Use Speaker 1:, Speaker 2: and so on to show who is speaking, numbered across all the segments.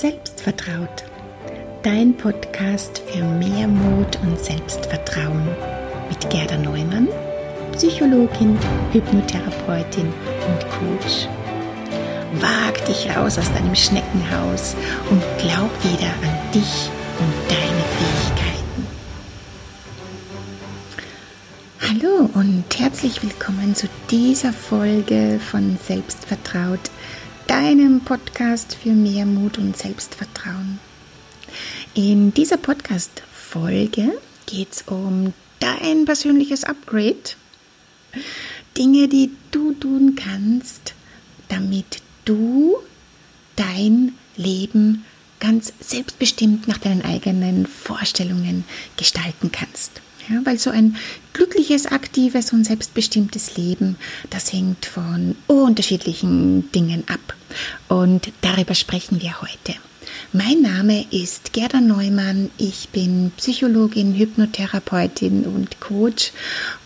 Speaker 1: Selbstvertraut, dein Podcast für mehr Mut und Selbstvertrauen mit Gerda Neumann, Psychologin, Hypnotherapeutin und Coach. Wag dich raus aus deinem Schneckenhaus und glaub wieder an dich und deine Fähigkeiten. Hallo und herzlich willkommen zu dieser Folge von Selbstvertraut deinem Podcast für mehr Mut und Selbstvertrauen. In dieser Podcast-Folge geht es um dein persönliches Upgrade. Dinge, die du tun kannst, damit du dein Leben ganz selbstbestimmt nach deinen eigenen Vorstellungen gestalten kannst. Ja, weil so ein glückliches, aktives und selbstbestimmtes Leben, das hängt von unterschiedlichen Dingen ab. Und darüber sprechen wir heute. Mein Name ist Gerda Neumann. Ich bin Psychologin, Hypnotherapeutin und Coach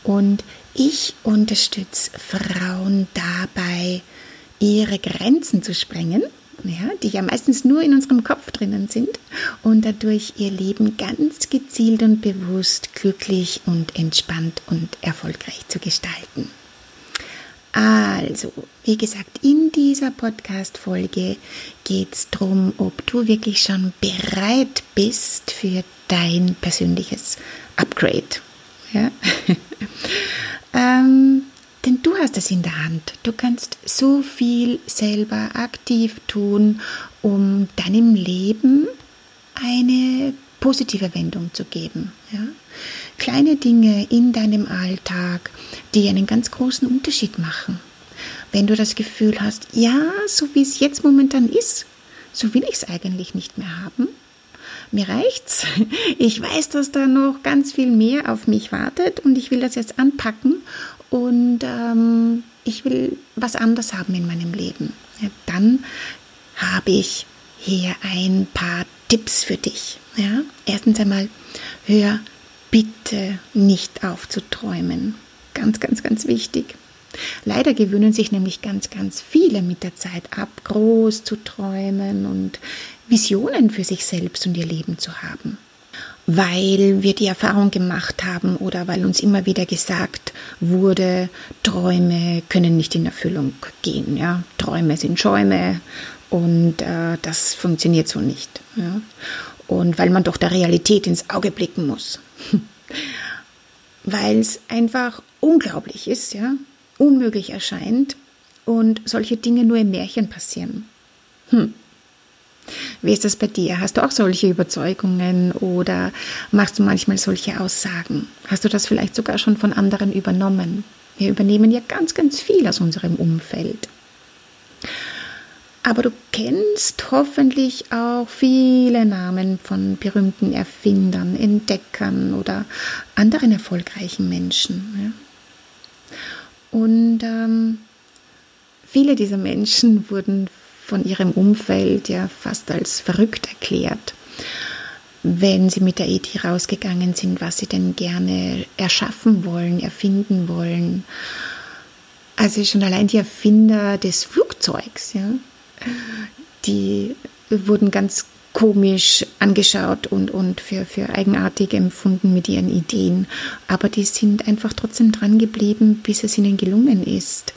Speaker 1: und ich unterstütze Frauen dabei, ihre Grenzen zu sprengen ja, die ja meistens nur in unserem Kopf drinnen sind und dadurch ihr Leben ganz gezielt und bewusst glücklich und entspannt und erfolgreich zu gestalten. Also, wie gesagt, in dieser Podcast-Folge geht es darum, ob du wirklich schon bereit bist für dein persönliches Upgrade. Ja? ähm, denn du hast es in der Hand. Du kannst so viel selber aktiv tun, um deinem Leben eine positive Wendung zu geben. Ja? Kleine Dinge in deinem Alltag, die einen ganz großen Unterschied machen. Wenn du das Gefühl hast, ja, so wie es jetzt momentan ist, so will ich es eigentlich nicht mehr haben. Mir reicht's. Ich weiß, dass da noch ganz viel mehr auf mich wartet und ich will das jetzt anpacken und ähm, ich will was anderes haben in meinem Leben. Ja, dann habe ich hier ein paar Tipps für dich. Ja? Erstens einmal, hör bitte nicht auf zu träumen. Ganz, ganz, ganz wichtig. Leider gewöhnen sich nämlich ganz, ganz viele mit der Zeit ab, groß zu träumen und Visionen für sich selbst und ihr Leben zu haben weil wir die Erfahrung gemacht haben oder weil uns immer wieder gesagt wurde, Träume können nicht in Erfüllung gehen. Ja? Träume sind Schäume und äh, das funktioniert so nicht. Ja? Und weil man doch der Realität ins Auge blicken muss. weil es einfach unglaublich ist, ja, unmöglich erscheint und solche Dinge nur im Märchen passieren. Hm. Wie ist das bei dir? Hast du auch solche Überzeugungen oder machst du manchmal solche Aussagen? Hast du das vielleicht sogar schon von anderen übernommen? Wir übernehmen ja ganz, ganz viel aus unserem Umfeld. Aber du kennst hoffentlich auch viele Namen von berühmten Erfindern, Entdeckern oder anderen erfolgreichen Menschen. Ja? Und ähm, viele dieser Menschen wurden von ihrem Umfeld ja fast als verrückt erklärt, wenn sie mit der Idee rausgegangen sind, was sie denn gerne erschaffen wollen, erfinden wollen. Also schon allein die Erfinder des Flugzeugs, ja, die wurden ganz komisch angeschaut und, und für, für eigenartig empfunden mit ihren Ideen. Aber die sind einfach trotzdem dran geblieben, bis es ihnen gelungen ist,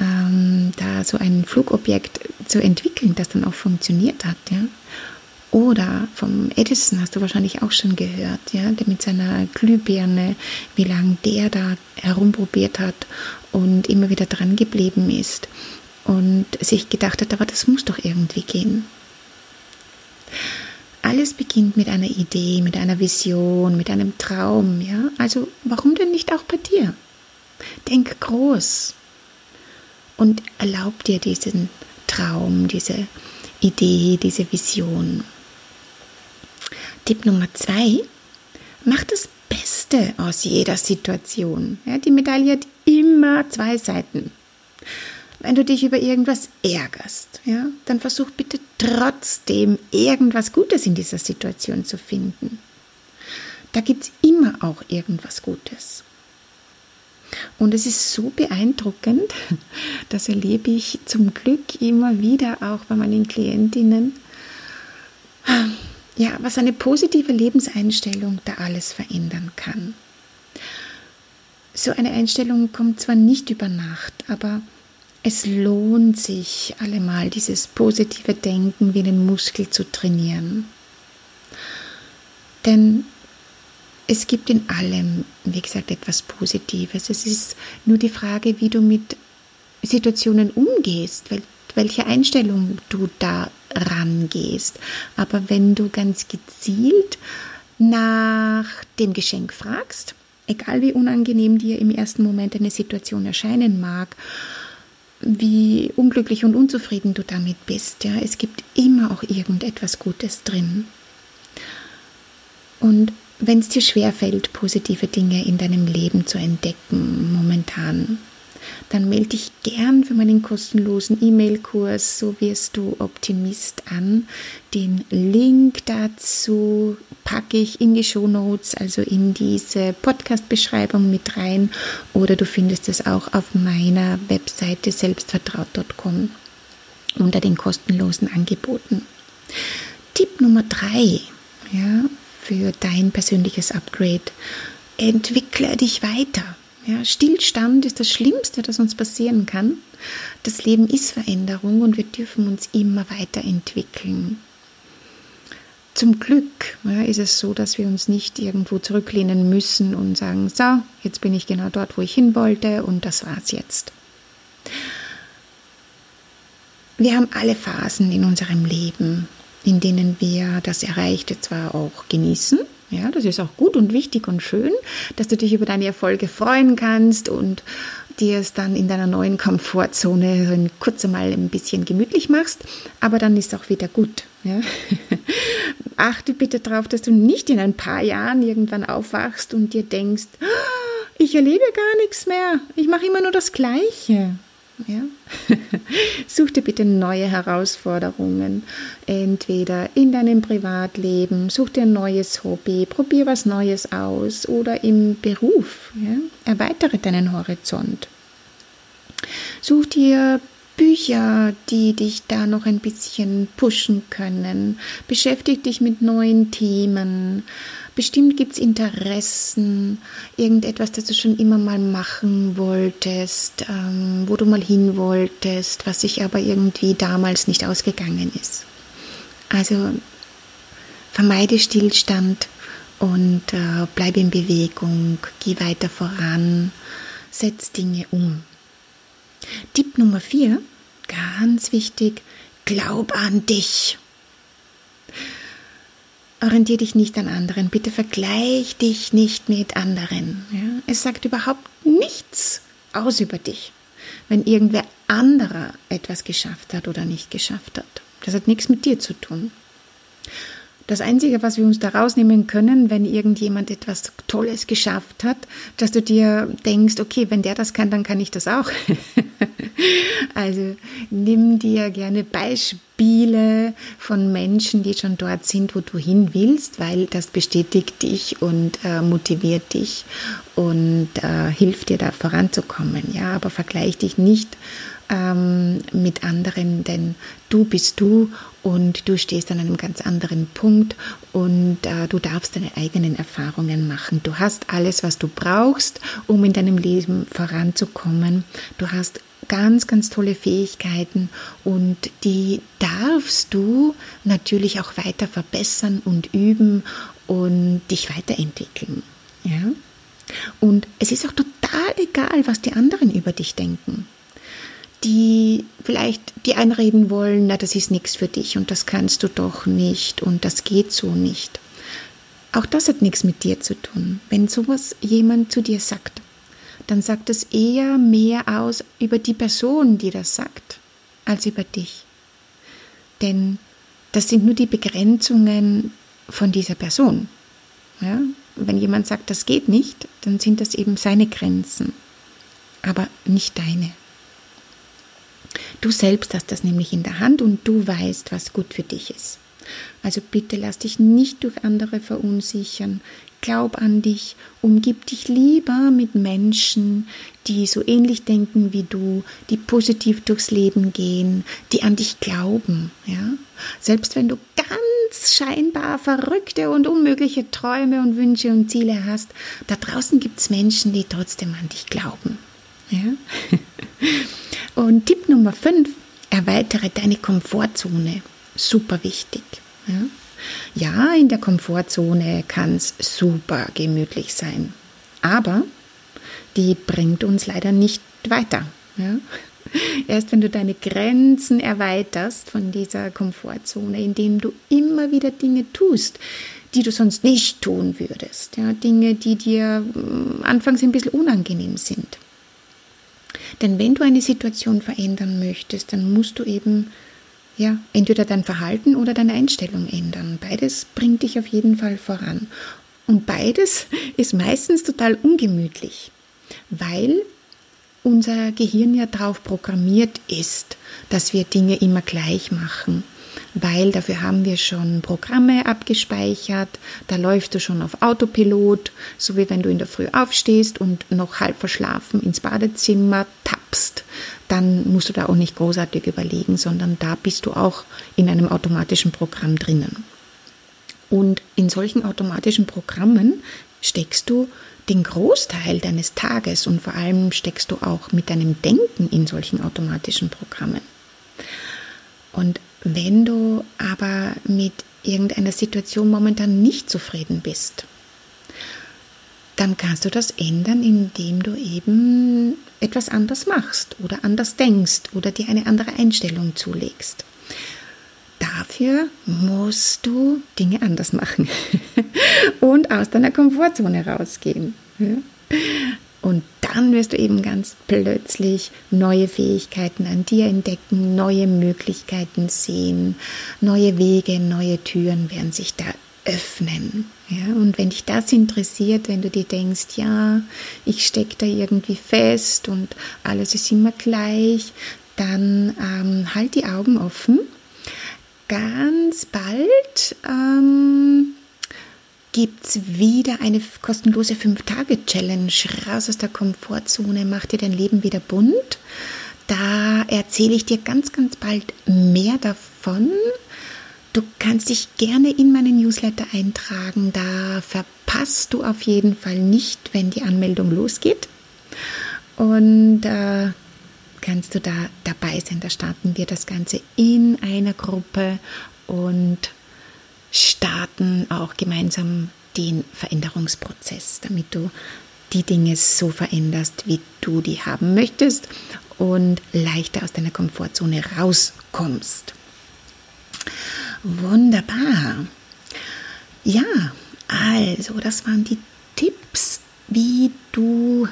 Speaker 1: ähm, da so ein Flugobjekt zu entwickeln, das dann auch funktioniert hat. Ja? Oder vom Edison hast du wahrscheinlich auch schon gehört, ja, der mit seiner Glühbirne, wie lange der da herumprobiert hat und immer wieder dran geblieben ist und sich gedacht hat, aber das muss doch irgendwie gehen. Alles beginnt mit einer Idee, mit einer Vision, mit einem Traum, ja? Also warum denn nicht auch bei dir? Denk groß und erlaub dir diesen Traum, diese Idee, diese Vision. Tipp Nummer zwei, mach das Beste aus jeder Situation. Ja, die Medaille hat immer zwei Seiten. Wenn du dich über irgendwas ärgerst, ja, dann versuch bitte trotzdem irgendwas Gutes in dieser Situation zu finden. Da gibt es immer auch irgendwas Gutes. Und es ist so beeindruckend, das erlebe ich zum Glück immer wieder auch bei meinen Klientinnen, ja, was eine positive Lebenseinstellung da alles verändern kann. So eine Einstellung kommt zwar nicht über Nacht, aber es lohnt sich allemal, dieses positive Denken wie einen Muskel zu trainieren. Denn es gibt in allem, wie gesagt, etwas Positives. Es ist nur die Frage, wie du mit Situationen umgehst, welche Einstellung du da rangehst. Aber wenn du ganz gezielt nach dem Geschenk fragst, egal wie unangenehm dir im ersten Moment eine Situation erscheinen mag, wie unglücklich und unzufrieden du damit bist, ja, es gibt immer auch irgendetwas Gutes drin. Und wenn es dir schwerfällt, positive Dinge in deinem Leben zu entdecken, momentan, dann melde dich gern für meinen kostenlosen E-Mail-Kurs So wirst du Optimist an. Den Link dazu packe ich in die Show Notes, also in diese Podcast-Beschreibung mit rein oder du findest es auch auf meiner Webseite selbstvertraut.com unter den kostenlosen Angeboten. Tipp Nummer drei ja, für dein persönliches Upgrade. Entwickle dich weiter. Ja, Stillstand ist das Schlimmste, das uns passieren kann. Das Leben ist Veränderung und wir dürfen uns immer weiterentwickeln. Zum Glück ja, ist es so, dass wir uns nicht irgendwo zurücklehnen müssen und sagen, so, jetzt bin ich genau dort, wo ich hin wollte und das war's jetzt. Wir haben alle Phasen in unserem Leben, in denen wir das Erreichte zwar auch genießen, ja, das ist auch gut und wichtig und schön, dass du dich über deine Erfolge freuen kannst und dir es dann in deiner neuen Komfortzone kurz einmal ein bisschen gemütlich machst, aber dann ist auch wieder gut. Ja? Achte bitte darauf, dass du nicht in ein paar Jahren irgendwann aufwachst und dir denkst, ah, ich erlebe gar nichts mehr, ich mache immer nur das Gleiche. Ja? Such dir bitte neue Herausforderungen, entweder in deinem Privatleben, such dir ein neues Hobby, probier was Neues aus oder im Beruf. Ja? Erweitere deinen Horizont. Such dir Bücher, die dich da noch ein bisschen pushen können. Beschäftige dich mit neuen Themen. Bestimmt gibt es Interessen, irgendetwas, das du schon immer mal machen wolltest, ähm, wo du mal hin wolltest, was sich aber irgendwie damals nicht ausgegangen ist. Also vermeide Stillstand und äh, bleib in Bewegung, geh weiter voran, setz Dinge um. Tipp Nummer vier, ganz wichtig, glaub an dich. Orientiere dich nicht an anderen. Bitte vergleich dich nicht mit anderen. Ja? Es sagt überhaupt nichts aus über dich, wenn irgendwer anderer etwas geschafft hat oder nicht geschafft hat. Das hat nichts mit dir zu tun. Das Einzige, was wir uns da rausnehmen können, wenn irgendjemand etwas Tolles geschafft hat, dass du dir denkst, okay, wenn der das kann, dann kann ich das auch. also nimm dir gerne Beispiele von Menschen, die schon dort sind, wo du hin willst, weil das bestätigt dich und äh, motiviert dich und äh, hilft dir da voranzukommen. Ja, aber vergleich dich nicht ähm, mit anderen, denn du bist du und du stehst an einem ganz anderen Punkt und äh, du darfst deine eigenen Erfahrungen machen. Du hast alles, was du brauchst, um in deinem Leben voranzukommen. Du hast ganz, ganz tolle Fähigkeiten und die darfst du natürlich auch weiter verbessern und üben und dich weiterentwickeln. Ja? Und es ist auch total egal, was die anderen über dich denken die vielleicht die einreden wollen, na, das ist nichts für dich und das kannst du doch nicht und das geht so nicht. Auch das hat nichts mit dir zu tun. Wenn sowas jemand zu dir sagt, dann sagt es eher mehr aus über die Person, die das sagt, als über dich. Denn das sind nur die Begrenzungen von dieser Person. Ja? Wenn jemand sagt, das geht nicht, dann sind das eben seine Grenzen, aber nicht deine. Du selbst hast das nämlich in der Hand und du weißt, was gut für dich ist. Also bitte lass dich nicht durch andere verunsichern. Glaub an dich, umgib dich lieber mit Menschen, die so ähnlich denken wie du, die positiv durchs Leben gehen, die an dich glauben. Ja? Selbst wenn du ganz scheinbar verrückte und unmögliche Träume und Wünsche und Ziele hast, da draußen gibt es Menschen, die trotzdem an dich glauben. Ja? Und Tipp Nummer 5, erweitere deine Komfortzone. Super wichtig. Ja? Ja, in der Komfortzone kann es super gemütlich sein, aber die bringt uns leider nicht weiter. Ja? Erst wenn du deine Grenzen erweiterst von dieser Komfortzone, indem du immer wieder Dinge tust, die du sonst nicht tun würdest. Ja, Dinge, die dir mm, anfangs ein bisschen unangenehm sind. Denn wenn du eine Situation verändern möchtest, dann musst du eben ja, entweder dein Verhalten oder deine Einstellung ändern. Beides bringt dich auf jeden Fall voran. Und beides ist meistens total ungemütlich, weil unser Gehirn ja darauf programmiert ist, dass wir Dinge immer gleich machen, weil dafür haben wir schon Programme abgespeichert, da läufst du schon auf Autopilot, so wie wenn du in der Früh aufstehst und noch halb verschlafen ins Badezimmer tappst, dann musst du da auch nicht großartig überlegen, sondern da bist du auch in einem automatischen Programm drinnen. Und in solchen automatischen Programmen steckst du den Großteil deines Tages und vor allem steckst du auch mit deinem Denken in solchen automatischen Programmen. Und wenn du aber mit irgendeiner Situation momentan nicht zufrieden bist, dann kannst du das ändern, indem du eben etwas anders machst oder anders denkst oder dir eine andere Einstellung zulegst. Dafür musst du Dinge anders machen und aus deiner Komfortzone rausgehen. Und dann wirst du eben ganz plötzlich neue Fähigkeiten an dir entdecken, neue Möglichkeiten sehen, neue Wege, neue Türen werden sich da öffnen. Ja, und wenn dich das interessiert, wenn du dir denkst, ja, ich stecke da irgendwie fest und alles ist immer gleich, dann ähm, halt die Augen offen. Ganz bald ähm, gibt es wieder eine kostenlose 5-Tage-Challenge. Raus aus der Komfortzone, mach dir dein Leben wieder bunt. Da erzähle ich dir ganz, ganz bald mehr davon. Du kannst dich gerne in meinen Newsletter eintragen. Da verpasst du auf jeden Fall nicht, wenn die Anmeldung losgeht. Und äh, kannst du da dabei sein. Da starten wir das Ganze in einer Gruppe und starten auch gemeinsam den Veränderungsprozess, damit du die Dinge so veränderst, wie du die haben möchtest und leichter aus deiner Komfortzone rauskommst. Wunderbar. Ja, also das waren die Tipps, wie du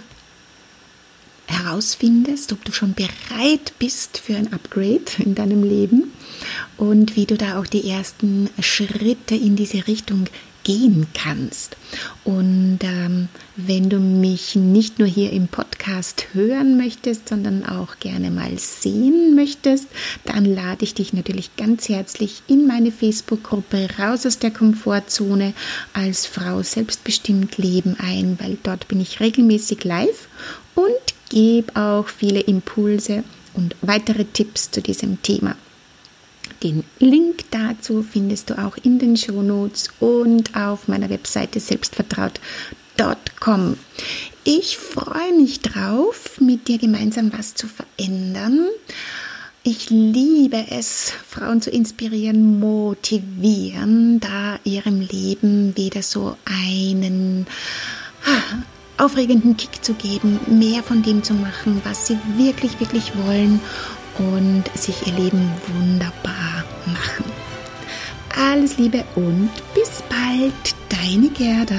Speaker 1: herausfindest, ob du schon bereit bist für ein Upgrade in deinem Leben und wie du da auch die ersten Schritte in diese Richtung gehen kannst. Und ähm, wenn du mich nicht nur hier im Podcast hören möchtest, sondern auch gerne mal sehen möchtest, dann lade ich dich natürlich ganz herzlich in meine Facebook-Gruppe Raus aus der Komfortzone als Frau selbstbestimmt leben ein, weil dort bin ich regelmäßig live und gebe auch viele Impulse und weitere Tipps zu diesem Thema. Den Link dazu findest du auch in den Shownotes und auf meiner Webseite selbstvertraut.com. Ich freue mich drauf, mit dir gemeinsam was zu verändern. Ich liebe es, Frauen zu inspirieren, motivieren, da ihrem Leben wieder so einen aufregenden Kick zu geben, mehr von dem zu machen, was sie wirklich, wirklich wollen und sich ihr Leben wunderbar machen. Alles Liebe und bis bald, deine Gerda.